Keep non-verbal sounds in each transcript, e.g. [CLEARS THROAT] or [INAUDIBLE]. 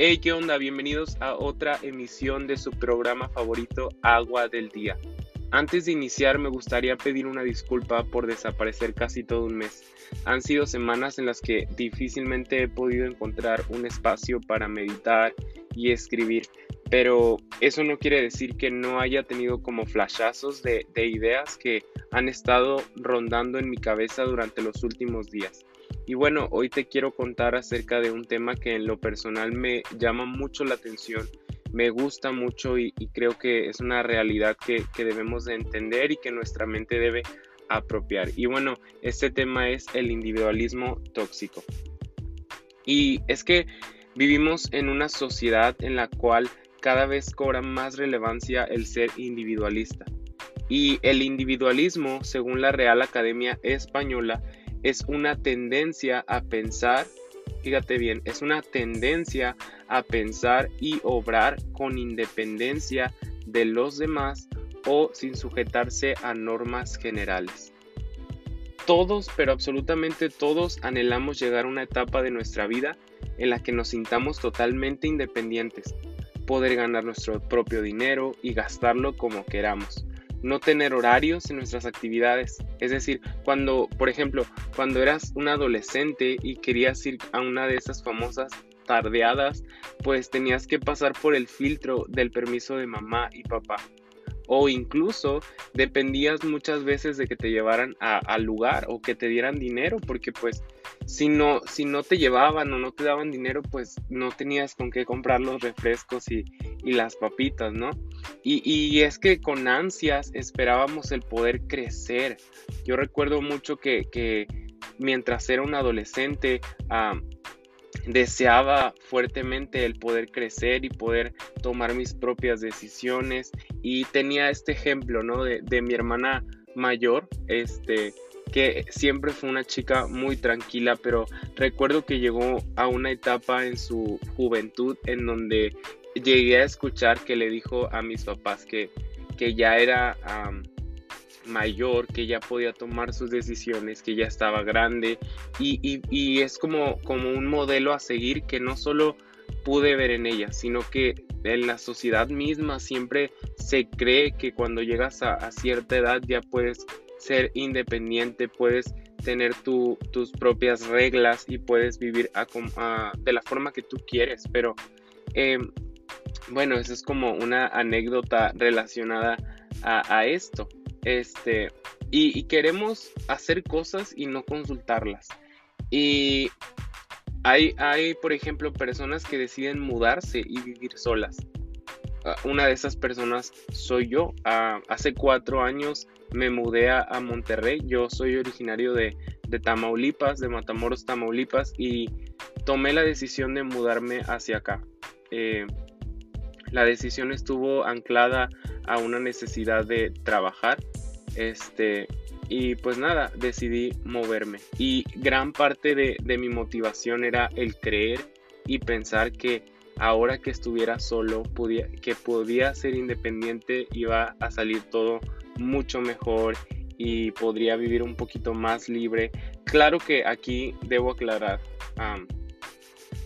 Hey, ¿qué onda? Bienvenidos a otra emisión de su programa favorito, Agua del Día. Antes de iniciar, me gustaría pedir una disculpa por desaparecer casi todo un mes. Han sido semanas en las que difícilmente he podido encontrar un espacio para meditar y escribir, pero eso no quiere decir que no haya tenido como flashazos de, de ideas que han estado rondando en mi cabeza durante los últimos días. Y bueno, hoy te quiero contar acerca de un tema que en lo personal me llama mucho la atención, me gusta mucho y, creo que es una realidad que, debemos de entender y que nuestra mente debe apropiar. Y bueno, este tema es el individualismo tóxico. Y es que vivimos en una sociedad en la cual cada vez cobra más relevancia el ser individualista. Y el individualismo, según la Real Academia Española, es una tendencia a pensar, fíjate bien, es una tendencia a pensar y obrar con independencia de los demás o sin sujetarse a normas generales. Todos, pero absolutamente todos, anhelamos llegar a una etapa de nuestra vida en la que nos sintamos totalmente independientes, poder ganar nuestro propio dinero y gastarlo como queramos no tener horarios en nuestras actividades. Es decir, cuando, por ejemplo, cuando eras un adolescente y querías ir a una de esas famosas tardeadas, pues tenías que pasar por el filtro del permiso de mamá y papá o incluso dependías muchas veces de que te llevaran al lugar o que te dieran dinero porque pues si no, si no te llevaban o no te daban dinero pues no tenías con qué comprar los refrescos y, las papitas, ¿no? Y, es que con ansias esperábamos el poder crecer. Yo recuerdo mucho que, mientras era un adolescente, deseaba fuertemente el poder crecer y poder tomar mis propias decisiones y tenía este ejemplo, ¿no? De, mi hermana mayor, este, que siempre fue una chica muy tranquila, pero recuerdo que llegó a una etapa en su juventud en donde llegué a escuchar que le dijo a mis papás que, que ya era mayor, que ya podía tomar sus decisiones, que ya estaba grande y, es como, como un modelo a seguir que no solo pude ver en ella, sino que en la sociedad misma siempre se cree que cuando llegas a, cierta edad ya puedes ser independiente, puedes tener tus propias reglas y puedes vivir de la forma que tú quieres, pero em, bueno, eso es como una anécdota relacionada a esto. Este, y, queremos hacer cosas y no consultarlas. Y hay, hay, por ejemplo, personas que deciden mudarse y vivir solas. Ah, una de esas personas soy yo. Ah, hace cuatro años me mudé a, Monterrey. Yo soy originario de, Tamaulipas, de Matamoros, Tamaulipas, y tomé la decisión de mudarme hacia acá. Eh, la decisión estuvo anclada a una necesidad de trabajar. Este, y pues nada, decidí moverme. Y gran parte de, mi motivación era el creer y pensar que ahora que estuviera solo, podía, que podía ser independiente, iba a salir todo mucho mejor y podría vivir un poquito más libre. Claro que aquí debo aclarar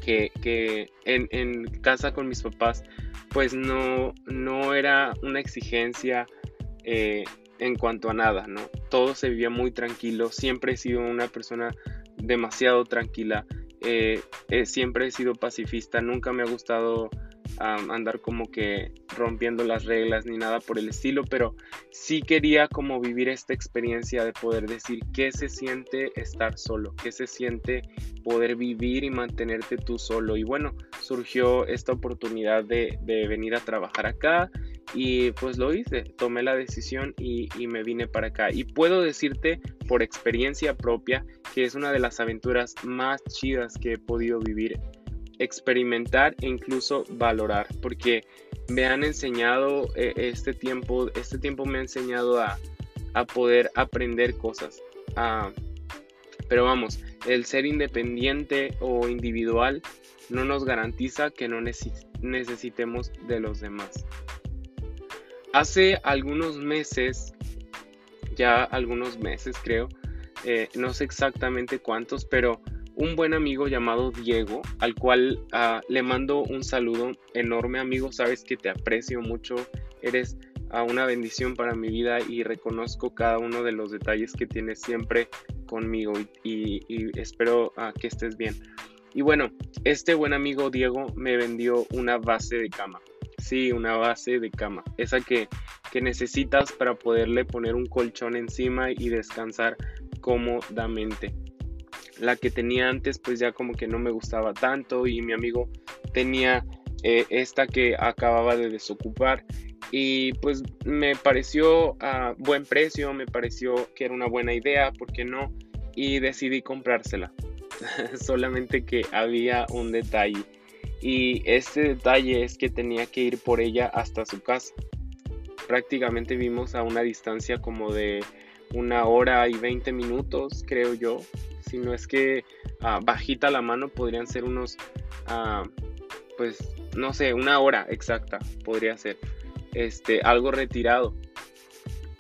que, en, en, casa con mis papás pues no, no era una exigencia eh, en cuanto a nada, ¿no? Todo se vivía muy tranquilo, siempre he sido una persona demasiado tranquila, eh, siempre he sido pacifista, nunca me ha gustado andar como que rompiendo las reglas ni nada por el estilo, pero sí quería como vivir esta experiencia de poder decir qué se siente estar solo, qué se siente poder vivir y mantenerte tú solo. Y bueno, surgió esta oportunidad de, venir a trabajar acá y pues lo hice, tomé la decisión y, y, me vine para acá. Y puedo decirte por experiencia propia que es una de las aventuras más chidas que he podido vivir experimentar e incluso valorar, porque me han enseñado eh, este tiempo, este tiempo me ha enseñado a, poder aprender cosas. pero vamos, el ser independiente o individual no nos garantiza que no necesitemos de los demás. Hace algunos meses, ya algunos meses creo, eh, no sé exactamente cuántos, pero un buen amigo llamado Diego, al cual ah, le mando un saludo enorme, amigo. Sabes que te aprecio mucho, eres ah, una bendición para mi vida y reconozco cada uno de los detalles que tienes siempre conmigo y, espero ah, que estés bien. Y bueno, este buen amigo Diego me vendió una base de cama. Sí, una base de cama. Esa que, que necesitas para poderle poner un colchón encima y descansar cómodamente la que tenía antes pues ya como que no me gustaba tanto y mi amigo tenía eh, esta que acababa de desocupar y pues me pareció a buen precio, me pareció que era una buena idea, ¿por qué no? Y decidí comprársela. [LAUGHS] Solamente que había un detalle y este detalle es que tenía que ir por ella hasta su casa. Prácticamente vimos a una distancia como de una hora y 20 minutos, creo yo, si no es que ah, bajita la mano podrían ser unos, ah, pues, no sé, una hora exacta podría ser, este, algo retirado.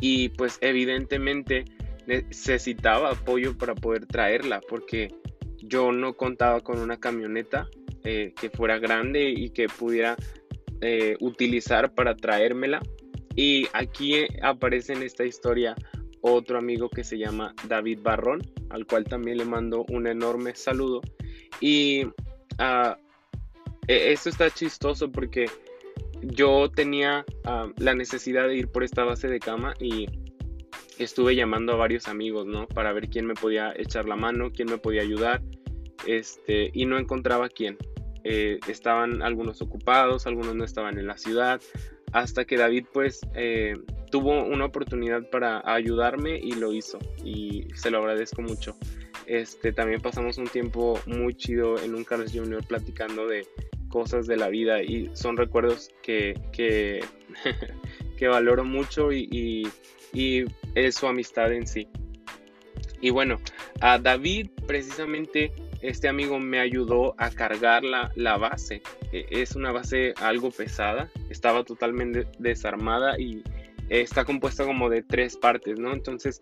Y pues evidentemente necesitaba apoyo para poder traerla porque yo no contaba con una camioneta eh, que fuera grande y que pudiera eh, utilizar para traérmela. Y aquí aparece en esta historia otro amigo que se llama David Barrón, al cual también le mando un enorme saludo. Y uh, esto está chistoso porque yo tenía ah, la necesidad de ir por esta base de cama y estuve llamando a varios amigos, ¿no? Para ver quién me podía echar la mano, quién me podía ayudar, este, y no encontraba quién. Eh, estaban algunos ocupados, algunos no estaban en la ciudad, hasta que David pues eh, tuvo una oportunidad para ayudarme y lo hizo y se lo agradezco mucho. Este, también pasamos un tiempo muy chido en un Carlos Junior platicando de cosas de la vida y son recuerdos que, que, [LAUGHS] valoro mucho y, y, es su amistad en sí. Y bueno, a David precisamente este amigo me ayudó a cargar la, base. Es una base algo pesada, estaba totalmente desarmada y está compuesta como de tres partes, ¿no? Entonces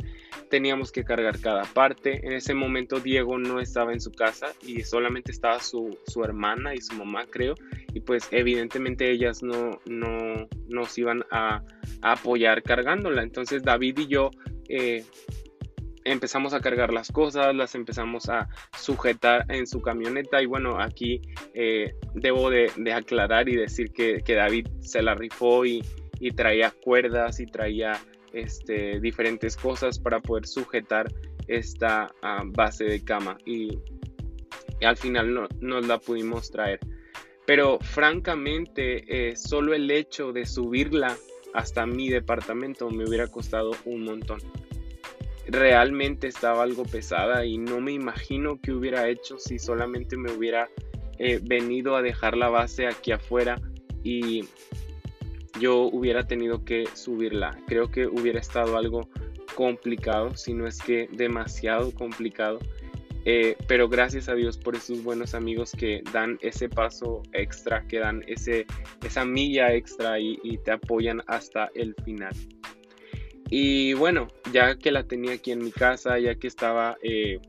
teníamos que cargar cada parte. En ese momento Diego no estaba en su casa y solamente estaba su, hermana y su mamá, creo. Y pues evidentemente ellas no, no nos iban a, apoyar cargándola. Entonces David y yo... Eh, empezamos a cargar las cosas, las empezamos a sujetar en su camioneta y bueno, aquí eh, debo de, aclarar y decir que, que, David se la rifó y, y traía cuerdas y traía este, diferentes cosas para poder sujetar esta ah, base de cama y, al final no, nos la pudimos traer. Pero francamente, eh, solo el hecho de subirla hasta mi departamento me hubiera costado un montón. Realmente estaba algo pesada y no me imagino qué hubiera hecho si solamente me hubiera eh, venido a dejar la base aquí afuera y yo hubiera tenido que subirla. Creo que hubiera estado algo complicado, si no es que demasiado complicado. Eh, pero gracias a Dios por esos buenos amigos que dan ese paso extra, que dan ese, esa milla extra y, te apoyan hasta el final. Y bueno, ya que la tenía aquí en mi casa, ya que estaba eh,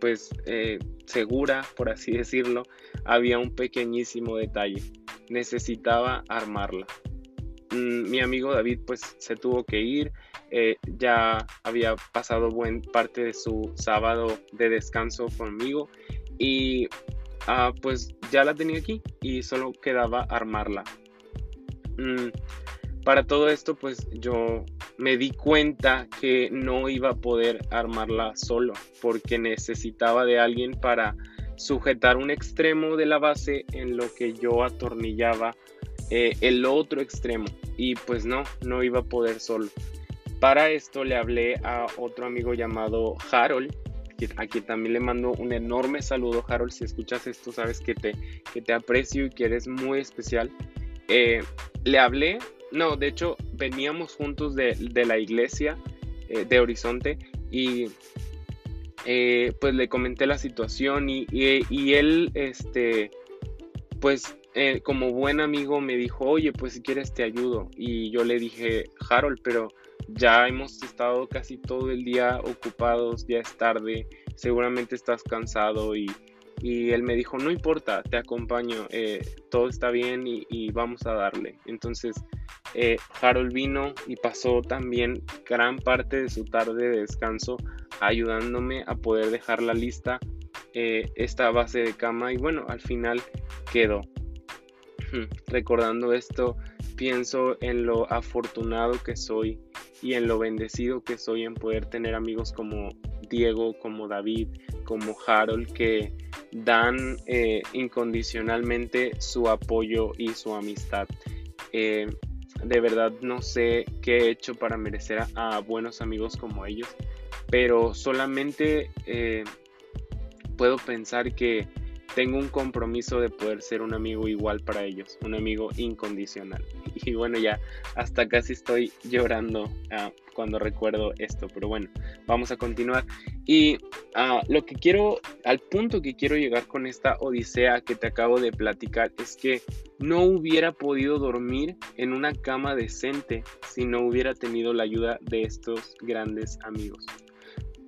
pues eh, segura, por así decirlo, había un pequeñísimo detalle. Necesitaba armarla. Mm, mi amigo David pues se tuvo que ir, eh, ya había pasado buen parte de su sábado de descanso conmigo y ah, pues ya la tenía aquí y solo quedaba armarla. Mm, para todo esto pues yo me di cuenta que no iba a poder armarla solo porque necesitaba de alguien para sujetar un extremo de la base en lo que yo atornillaba eh, el otro extremo y pues no, no iba a poder solo. Para esto le hablé a otro amigo llamado Harold, que aquí también le mando un enorme saludo, Harold, si escuchas esto sabes que te, que te aprecio y que eres muy especial. Eh, le hablé, no, de hecho veníamos juntos de, la iglesia eh, de Horizonte y pues le comenté la situación y, y, y él, este, pues eh, como buen amigo me dijo, oye, pues si quieres te ayudo. Y yo le dije, Harold, pero ya hemos estado casi todo el día ocupados, ya es tarde, seguramente estás cansado y, él me dijo, no importa, te acompaño, eh, todo está bien y, vamos a darle. Entonces, eh, Harold vino y pasó también gran parte de su tarde de descanso ayudándome a poder dejar la lista eh, esta base de cama y bueno, al final quedó. Recordando esto, pienso en lo afortunado que soy y en lo bendecido que soy en poder tener amigos como Diego, como David, como Harold, que dan eh, incondicionalmente su apoyo y su amistad. Eh, de verdad no sé qué he hecho para merecer a, buenos amigos como ellos, pero solamente puedo pensar que tengo un compromiso de poder ser un amigo igual para ellos, un amigo incondicional. [LAUGHS] Y bueno, ya hasta casi estoy llorando ah, cuando recuerdo esto, pero bueno, vamos a continuar. Y ah, lo que quiero, al punto que quiero llegar con esta odisea que te acabo de platicar, es que no hubiera podido dormir en una cama decente si no hubiera tenido la ayuda de estos grandes amigos.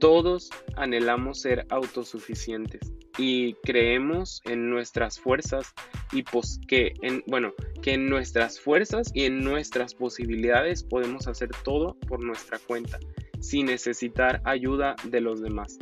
Todos anhelamos ser autosuficientes y creemos en nuestras fuerzas y pues que en bueno, que en nuestras fuerzas y en nuestras posibilidades podemos hacer todo por nuestra cuenta sin necesitar ayuda de los demás.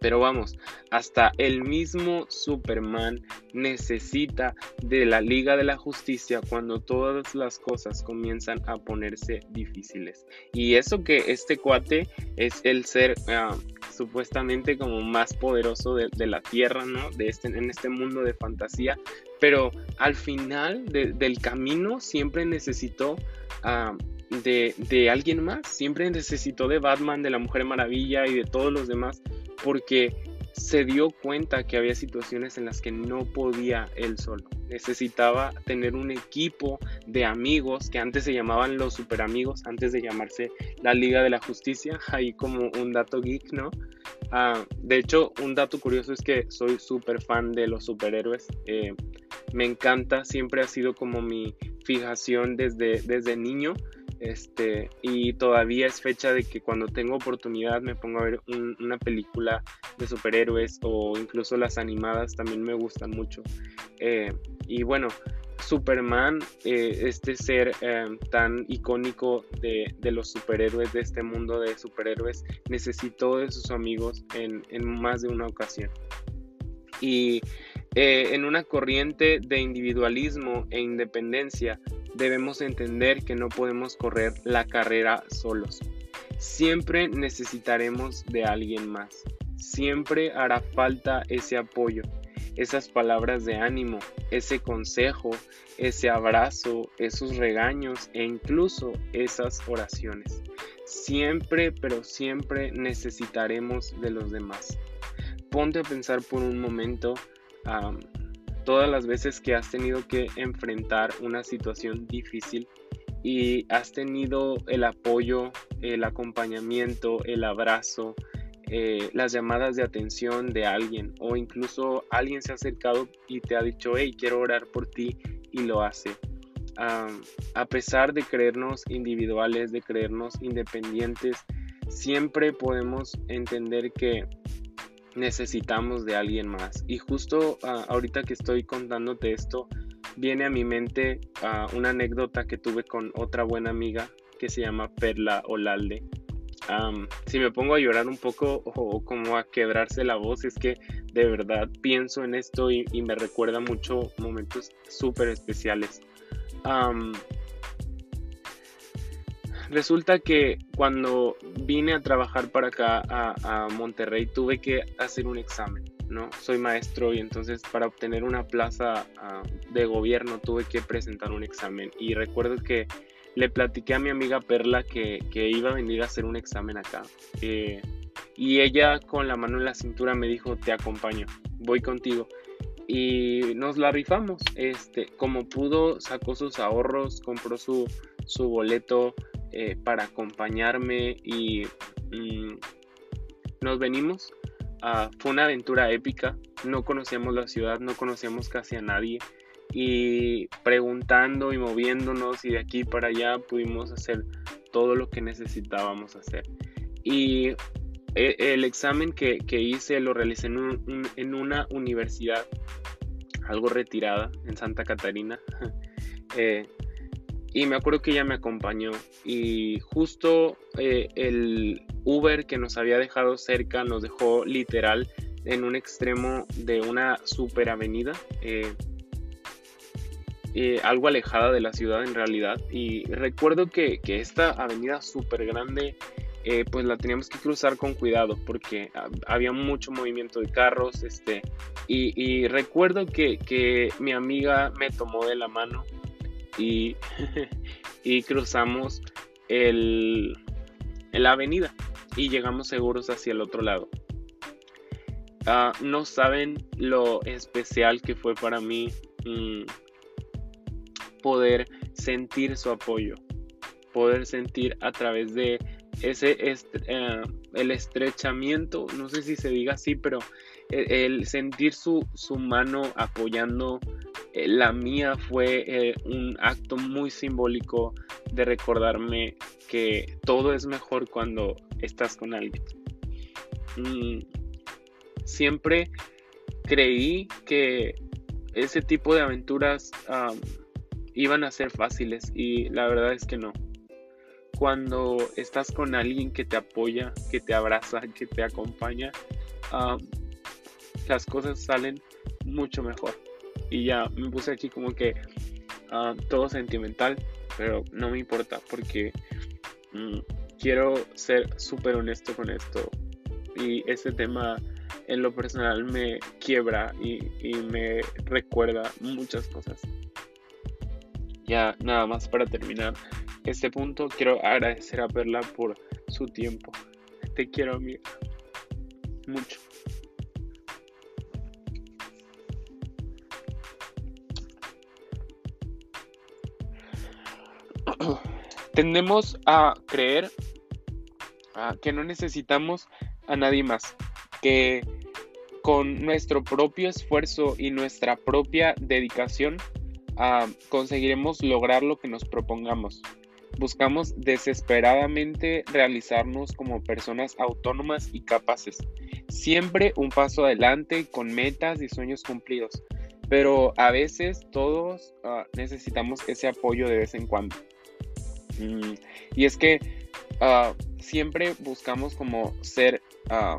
Pero vamos, hasta el mismo Superman necesita de la Liga de la Justicia cuando todas las cosas comienzan a ponerse difíciles. Y eso que este cuate es el ser ah, supuestamente como más poderoso de, la Tierra, ¿no? De este, en este mundo de fantasía. Pero al final del camino siempre necesitó... Ah, de, de, alguien más. Siempre necesitó de Batman, de la Mujer Maravilla y de todos los demás porque se dio cuenta que había situaciones en las que no podía él solo. Necesitaba tener un equipo de amigos que antes se llamaban los super amigos, antes de llamarse la Liga de la Justicia, [LAUGHS] ahí como un dato geek, ¿no? Ah, de hecho, un dato curioso es que soy súper fan de los superhéroes. Eh, me encanta, siempre ha sido como mi fijación desde, desde niño. Este, y todavía es fecha de que cuando tengo oportunidad me pongo a ver una película de superhéroes o incluso las animadas también me gustan mucho. Eh, y bueno, Superman, eh, este ser eh, tan icónico de, los superhéroes, de este mundo de superhéroes, necesitó de sus amigos en, en más de una ocasión. Y en una corriente de individualismo e independencia, debemos entender que no podemos correr la carrera solos. Siempre necesitaremos de alguien más. Siempre hará falta ese apoyo, esas palabras de ánimo, ese consejo, ese abrazo, esos regaños e incluso esas oraciones. Siempre, pero siempre necesitaremos de los demás. Ponte a pensar por un momento todas las veces que has tenido que enfrentar una situación difícil y has tenido el apoyo, el acompañamiento, el abrazo, eh, las llamadas de atención de alguien o incluso alguien se ha acercado y te ha dicho, hey, quiero orar por ti y lo hace. a pesar de creernos individuales, de creernos independientes, siempre podemos entender que necesitamos de alguien más. Y justo ah, ahorita que estoy contándote esto, viene a mi mente ah, una anécdota que tuve con otra buena amiga que se llama Perla Olalde. si me pongo a llorar un poco o como a quebrarse la voz, es que de verdad pienso en esto y, me recuerda mucho momentos súper especiales. Resulta que cuando vine a trabajar para acá a, Monterrey tuve que hacer un examen, ¿no? Soy maestro y entonces para obtener una plaza ah, de gobierno tuve que presentar un examen. Y recuerdo que le platiqué a mi amiga Perla que, iba a venir a hacer un examen acá. Eh, y ella con la mano en la cintura me dijo, te acompaño, voy contigo. Y nos la rifamos. Este, como pudo, sacó sus ahorros, compró su, su boleto eh, para acompañarme y mm, nos venimos. Ah, fue una aventura épica, no conocíamos la ciudad, no conocíamos casi a nadie y preguntando y moviéndonos y de aquí para allá pudimos hacer todo lo que necesitábamos hacer. Y e, el examen que, hice lo realicé en, una universidad algo retirada en Santa Catarina. [LAUGHS] Eh, y me acuerdo que ella me acompañó y justo eh, el Uber que nos había dejado cerca nos dejó literal en un extremo de una super avenida. Eh, algo alejada de la ciudad en realidad y recuerdo que, que esta avenida súper grande eh, pues la teníamos que cruzar con cuidado porque había mucho movimiento de carros, este, y, recuerdo que, mi amiga me tomó de la mano [LAUGHS] y, cruzamos el, la avenida y llegamos seguros hacia el otro lado. Ah, no saben lo especial que fue para mí mm, poder sentir su apoyo, poder sentir a través de ese eh, el estrechamiento, no sé si se diga así, pero el, sentir su, mano apoyando eh, la mía fue eh, un acto muy simbólico de recordarme que todo es mejor cuando estás con alguien. Mm, siempre creí que ese tipo de aventuras iban a ser fáciles y la verdad es que no cuando estás con alguien que te apoya, que te abraza, que te acompaña, las cosas salen mucho mejor. Y ya me puse aquí como que todo sentimental, pero no me importa porque mm, quiero ser súper honesto con esto. Y este tema en lo personal me quiebra y me recuerda muchas cosas. Ya nada más para terminar este punto quiero agradecer a Perla por su tiempo. Te quiero, amiga. Mucho. [CLEARS THROAT] Tendemos a creer que no necesitamos a nadie más, que con nuestro propio esfuerzo y nuestra propia dedicación conseguiremos lograr lo que nos propongamos. Buscamos desesperadamente realizarnos como personas autónomas y capaces, siempre un paso adelante con metas y sueños cumplidos, pero a veces todos ah, necesitamos ese apoyo de vez en cuando. Y es que ah, siempre buscamos como ser ah,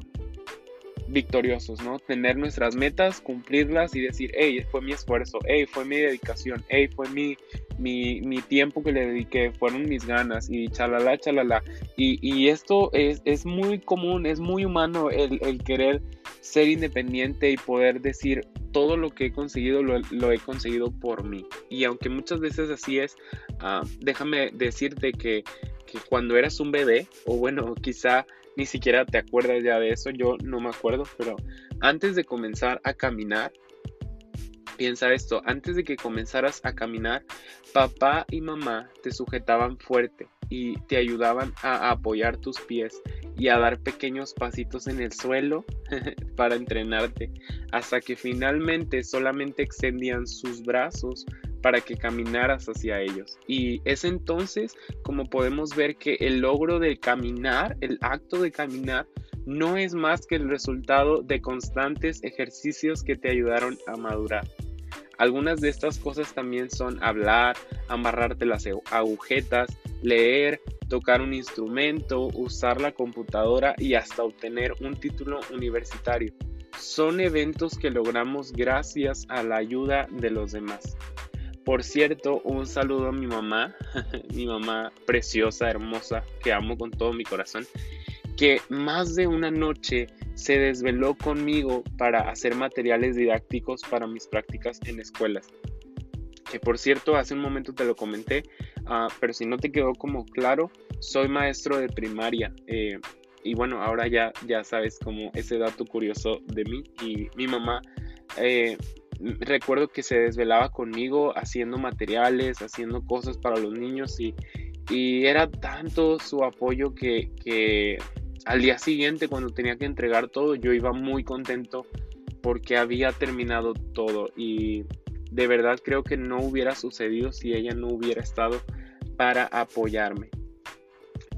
victoriosos, ¿no? Tener nuestras metas, cumplirlas y decir, hey, fue mi esfuerzo, hey, fue mi dedicación, hey, fue mi, mi, mi tiempo que le dediqué, fueron mis ganas y chalala, chalala. Y, y esto es, es, muy común, es muy humano el, el, querer ser independiente y poder decir, todo lo que he conseguido lo, lo he conseguido por mí. Y aunque muchas veces así es, ah, déjame decirte que, que cuando eras un bebé, o bueno, quizá ni siquiera te acuerdas ya de eso, yo no me acuerdo, pero antes de comenzar a caminar, piensa esto, antes de que comenzaras a caminar, papá y mamá te sujetaban fuerte y te ayudaban a apoyar tus pies y a dar pequeños pasitos en el suelo [LAUGHS] para entrenarte, hasta que finalmente solamente extendían sus brazos para que caminaras hacia ellos. Y es entonces como podemos ver que el logro de caminar, el acto de caminar, no es más que el resultado de constantes ejercicios que te ayudaron a madurar. Algunas de estas cosas también son hablar, amarrarte las agujetas, leer, tocar un instrumento, usar la computadora y hasta obtener un título universitario. Son eventos que logramos gracias a la ayuda de los demás. Por cierto, un saludo a mi mamá, [LAUGHS] mi mamá preciosa, hermosa, que amo con todo mi corazón, que más de una noche se desveló conmigo para hacer materiales didácticos para mis prácticas en escuelas. Que por cierto, hace un momento te lo comenté, ah, pero si no te quedó como claro, soy maestro de primaria. Eh, y bueno, ahora ya, ya sabes como ese dato curioso de mí. Y mi mamá eh, recuerdo que se desvelaba conmigo haciendo materiales, haciendo cosas para los niños y, era tanto su apoyo que, al día siguiente cuando tenía que entregar todo yo iba muy contento porque había terminado todo y de verdad creo que no hubiera sucedido si ella no hubiera estado para apoyarme.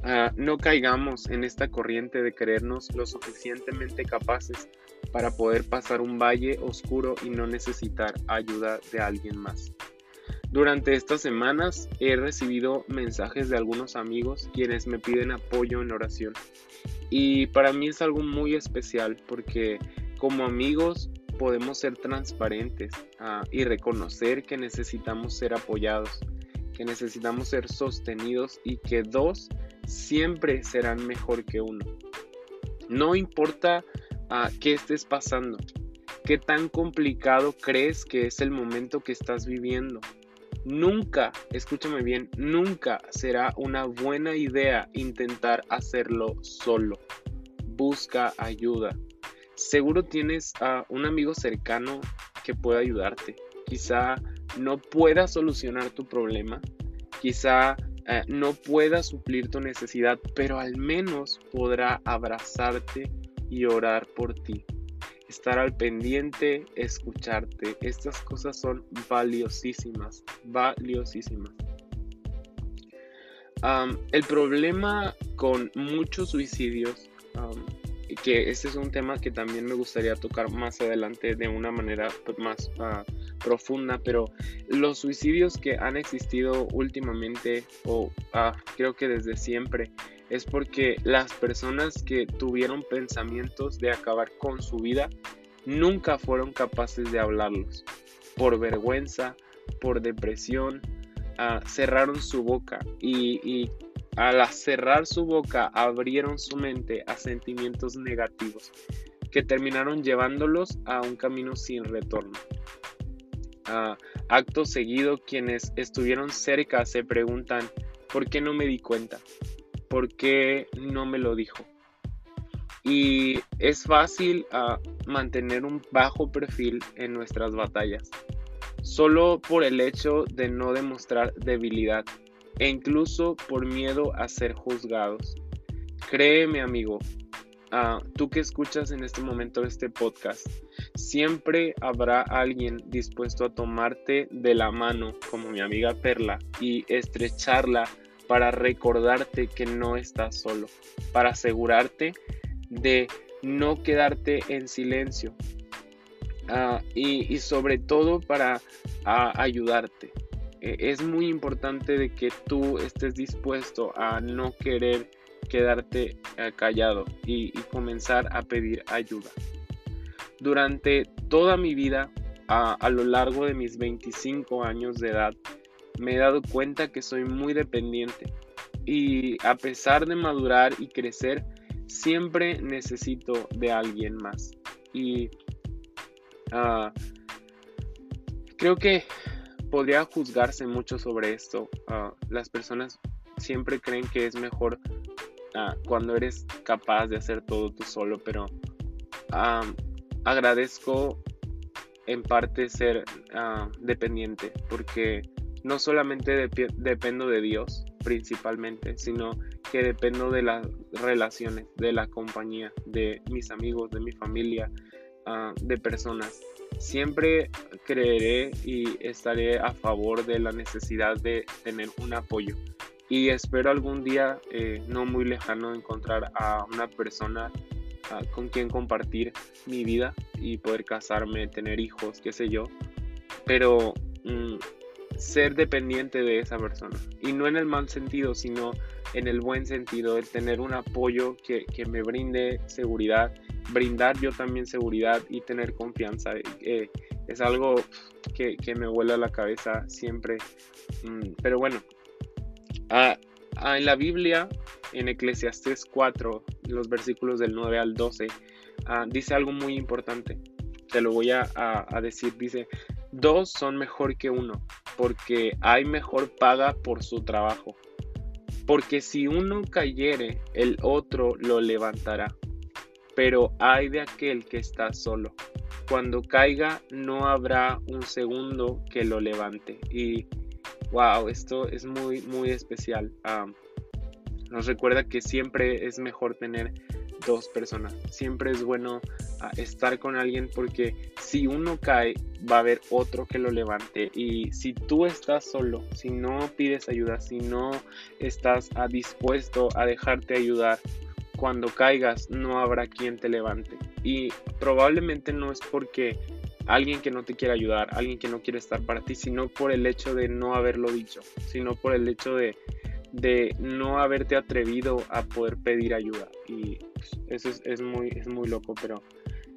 Ah, no caigamos en esta corriente de creernos lo suficientemente capaces para poder pasar un valle oscuro y no necesitar ayuda de alguien más. Durante estas semanas he recibido mensajes de algunos amigos quienes me piden apoyo en oración. Y para mí es algo muy especial porque como amigos podemos ser transparentes ah, y reconocer que necesitamos ser apoyados, que necesitamos ser sostenidos y que dos siempre serán mejor que uno. No importa a qué estés pasando, qué tan complicado crees que es el momento que estás viviendo. Nunca, escúchame bien, nunca será una buena idea intentar hacerlo solo. Busca ayuda. Seguro tienes a un amigo cercano que pueda ayudarte. Quizá no pueda solucionar tu problema. Quizá eh, no pueda suplir tu necesidad, pero al menos podrá abrazarte y orar por ti. Estar al pendiente, escucharte. Estas cosas son valiosísimas, valiosísimas. el problema con muchos suicidios, que este es un tema que también me gustaría tocar más adelante de una manera más uh, profunda, pero los suicidios que han existido últimamente, o ah, creo que desde siempre, es porque las personas que tuvieron pensamientos de acabar con su vida nunca fueron capaces de hablarlos. Por vergüenza, por depresión, ah, cerraron su boca y, y al cerrar su boca abrieron su mente a sentimientos negativos que terminaron llevándolos a un camino sin retorno acto seguido quienes estuvieron cerca se preguntan, ¿por qué no me di cuenta? ¿Por qué no me lo dijo? Y es fácil mantener un bajo perfil en nuestras batallas, solo por el hecho de no demostrar debilidad e incluso por miedo a ser juzgados. Créeme amigo, tú que escuchas en este momento este podcast, siempre habrá alguien dispuesto a tomarte de la mano, como mi amiga Perla, y estrecharla para recordarte que no estás solo, para asegurarte de no quedarte en silencio ah, y, sobre todo para ayudarte. E, es muy importante de que tú estés dispuesto a no querer quedarte eh, callado y, comenzar a pedir ayuda. Durante toda mi vida, a, lo largo de mis 25 años de edad, me he dado cuenta que soy muy dependiente y a pesar de madurar y crecer, siempre necesito de alguien más. Y ah, creo que podría juzgarse mucho sobre esto. Ah, las personas siempre creen que es mejor Ah, cuando eres capaz de hacer todo tú solo, pero agradezco en parte ser dependiente, porque no solamente dependo de Dios principalmente, sino que dependo de las relaciones, de la compañía, de mis amigos, de mi familia, ah, de personas. Siempre creeré y estaré a favor de la necesidad de tener un apoyo y espero algún día eh, no muy lejano encontrar a una persona ah, con quien compartir mi vida y poder casarme, tener hijos, qué sé yo, pero mm, ser dependiente de esa persona y no en el mal sentido, sino en el buen sentido, el tener un apoyo que, me brinde seguridad, brindar yo también seguridad y tener confianza. Eh, es algo que, me vuela la cabeza siempre. Mm, pero bueno, en la Biblia, en Eclesiastés 4, los versículos del 9 al 12, ah, dice algo muy importante. Te lo voy a, decir. Dice, dos son mejor que uno, porque hay mejor paga por su trabajo. Porque si uno cayere, el otro lo levantará. Pero hay de aquel que está solo. Cuando caiga, no habrá un segundo que lo levante. Y wow, esto es muy, muy especial. nos recuerda que siempre es mejor tener dos personas. Siempre es bueno estar con alguien porque si uno cae, va a haber otro que lo levante. Y si tú estás solo, si no pides ayuda, si no estás ah, dispuesto a dejarte ayudar, cuando caigas no habrá quien te levante. Y probablemente no es porque alguien que no te quiere ayudar, alguien que no quiere estar para ti, sino por el hecho de no haberlo dicho, sino por el hecho de, de no haberte atrevido a poder pedir ayuda. Y eso es, muy, es muy loco, pero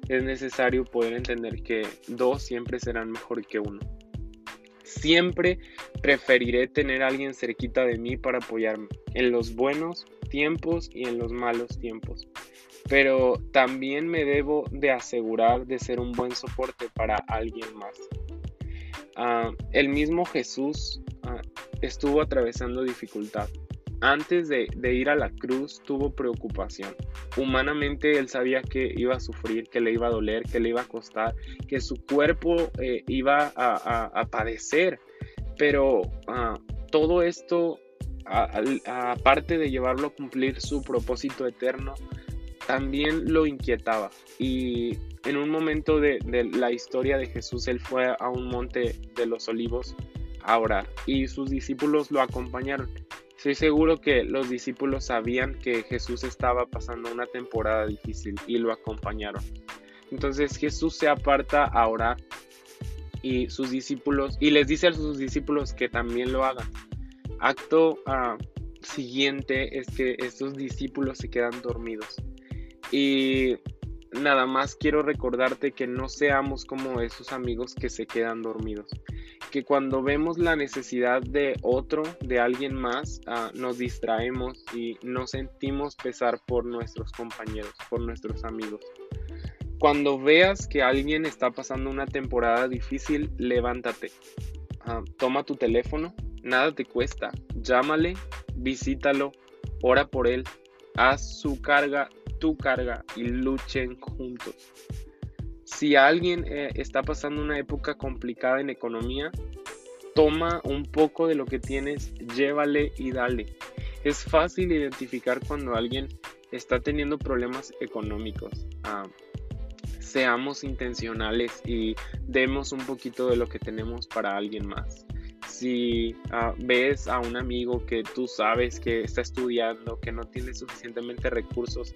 es necesario poder entender que dos siempre serán mejor que uno. Siempre preferiré tener a alguien cerquita de mí para apoyarme en los buenos tiempos y en los malos tiempos pero también me debo de asegurar de ser un buen soporte para alguien más. Ah, el mismo Jesús ah, estuvo atravesando dificultad. Antes de, ir a la cruz tuvo preocupación. Humanamente él sabía que iba a sufrir, que le iba a doler, que le iba a costar, que su cuerpo eh, iba a, padecer. Pero ah, todo esto, aparte de llevarlo a cumplir su propósito eterno, también lo inquietaba. Y en un momento de, la historia de Jesús, él fue a un monte de los olivos a orar y sus discípulos lo acompañaron. Estoy seguro que los discípulos sabían que Jesús estaba pasando una temporada difícil y lo acompañaron. Entonces Jesús se aparta a orar y sus discípulos y les dice a sus discípulos que también lo hagan. Acto ah, siguiente es que estos discípulos se quedan dormidos y nada más quiero recordarte que no seamos como esos amigos que se quedan dormidos. Que cuando vemos la necesidad de otro, de alguien más, ah, nos distraemos y nos sentimos pesar por nuestros compañeros, por nuestros amigos. Cuando veas que alguien está pasando una temporada difícil, levántate. Ah, toma tu teléfono, nada te cuesta. Llámale, visítalo, ora por él, haz su carga tu carga y luchen juntos. Si alguien eh, está pasando una época complicada en economía, toma un poco de lo que tienes, llévale y dale. Es fácil identificar cuando alguien está teniendo problemas económicos. Ah, seamos intencionales y demos un poquito de lo que tenemos para alguien más si ah, ves a un amigo que tú sabes que está estudiando, que no tiene suficientemente recursos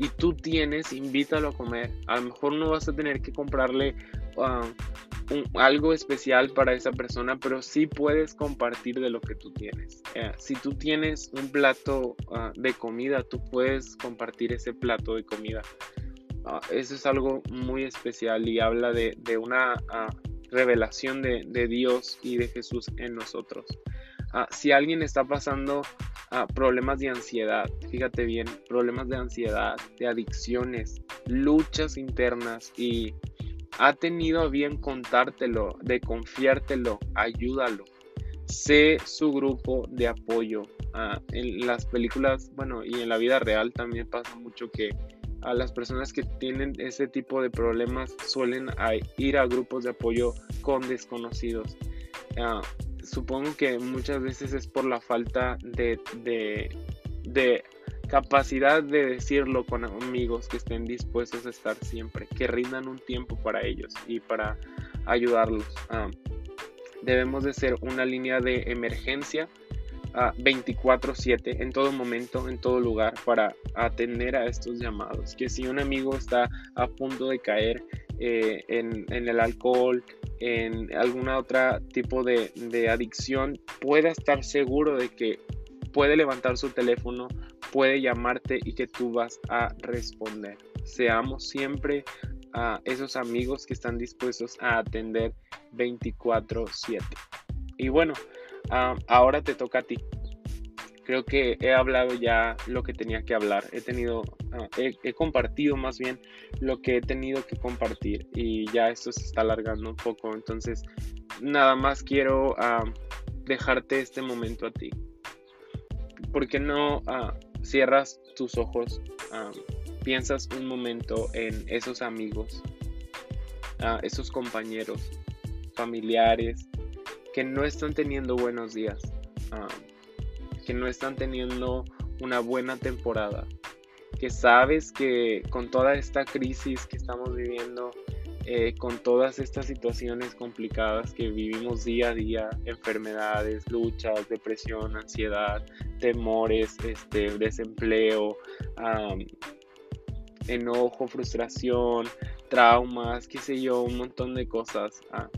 y tú tienes, invítalo a comer. A lo mejor no vas a tener que comprarle ah, algo especial para esa persona, pero sí puedes compartir de lo que tú tienes. Eh, si tú tienes un plato ah, de comida, tú puedes compartir ese plato de comida. eso es algo muy especial y habla de, una revelación de, Dios y de Jesús en nosotros. Ah, si alguien está pasando problemas de ansiedad, fíjate bien, problemas de ansiedad, de adicciones, luchas internas y ha tenido a bien contártelo, de confiártelo, ayúdalo. Sé su grupo de apoyo. Ah, en las películas, bueno, y en la vida real también pasa mucho que a las personas que tienen ese tipo de problemas suelen ir a grupos de apoyo con desconocidos. Ah, supongo que muchas veces es por la falta de, de, capacidad de decirlo con amigos que estén dispuestos a estar siempre, que rindan un tiempo para ellos y para ayudarlos. Ah, debemos de ser una línea de emergencia 24/7 en todo momento, en todo lugar para atender a estos llamados. Que si un amigo está a punto de caer eh, en, el alcohol, en alguna otra tipo de, adicción, pueda estar seguro de que puede levantar su teléfono, puede llamarte y que tú vas a responder. Seamos siempre a esos amigos que están dispuestos a atender 24/7. Y bueno, ahora te toca a ti. Creo que he hablado ya lo que tenía que hablar. He tenido, ah, he, compartido más bien lo que he tenido que compartir y ya esto se está alargando un poco. Entonces, nada más quiero dejarte este momento a ti. ¿Por qué no ah, cierras tus ojos? piensas un momento en esos amigos, esos compañeros, familiares, que no están teniendo buenos días, ah, que no están teniendo una buena temporada, que sabes que con toda esta crisis que estamos viviendo, eh, con todas estas situaciones complicadas que vivimos día a día, enfermedades, luchas, depresión, ansiedad, temores, este, desempleo, enojo, frustración, traumas, qué sé yo, un montón de cosas. Ah,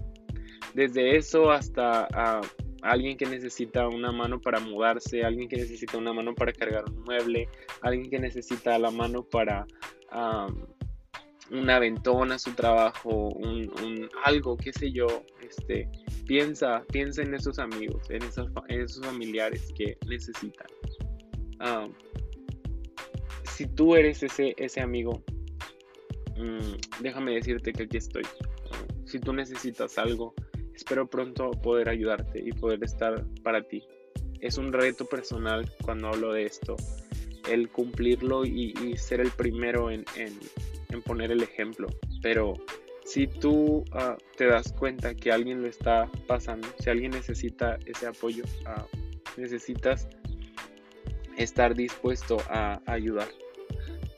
desde eso hasta ah, alguien que necesita una mano para mudarse, alguien que necesita una mano para cargar un mueble, alguien que necesita la mano para una ventona a su trabajo, un, algo, qué sé yo, este, piensa, piensa en esos amigos, en, esos familiares que necesitan. si tú eres ese, ese amigo, mm, déjame decirte que aquí estoy. si tú necesitas algo, Espero pronto poder ayudarte y poder estar para ti. Es un reto personal cuando hablo de esto, el cumplirlo y, ser el primero en, poner el ejemplo. Pero si tú ah, te das cuenta que alguien lo está pasando, si alguien necesita ese apoyo, ah, necesitas estar dispuesto a ayudar.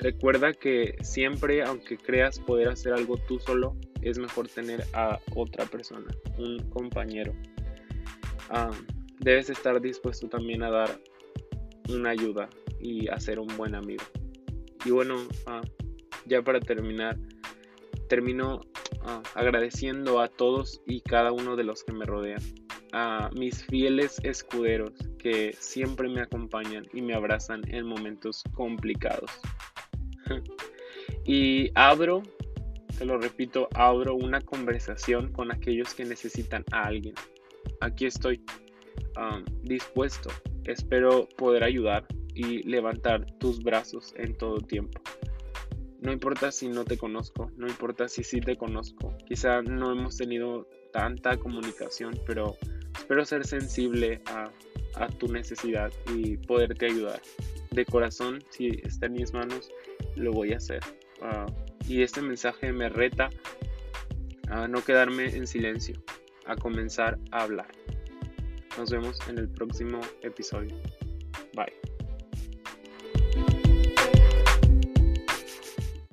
Recuerda que siempre, aunque creas poder hacer algo tú solo, es mejor tener a otra persona, un compañero. Ah, debes estar dispuesto también a dar una ayuda y a ser un buen amigo. Y bueno, ah, ya para terminar, termino ah, agradeciendo a todos y cada uno de los que me rodean, a mis fieles escuderos que siempre me acompañan y me abrazan en momentos complicados. [LAUGHS] y abro te lo repito, abro una conversación con aquellos que necesitan a alguien. Aquí estoy um, dispuesto. Espero poder ayudar y levantar tus brazos en todo tiempo. No importa si no te conozco, no importa si sí te conozco. Quizá no hemos tenido tanta comunicación, pero espero ser sensible a, tu necesidad y poderte ayudar. De corazón, si está en mis manos, lo voy a hacer. Ah, y este mensaje me reta a no quedarme en silencio, a comenzar a hablar. Nos vemos en el próximo episodio. Bye.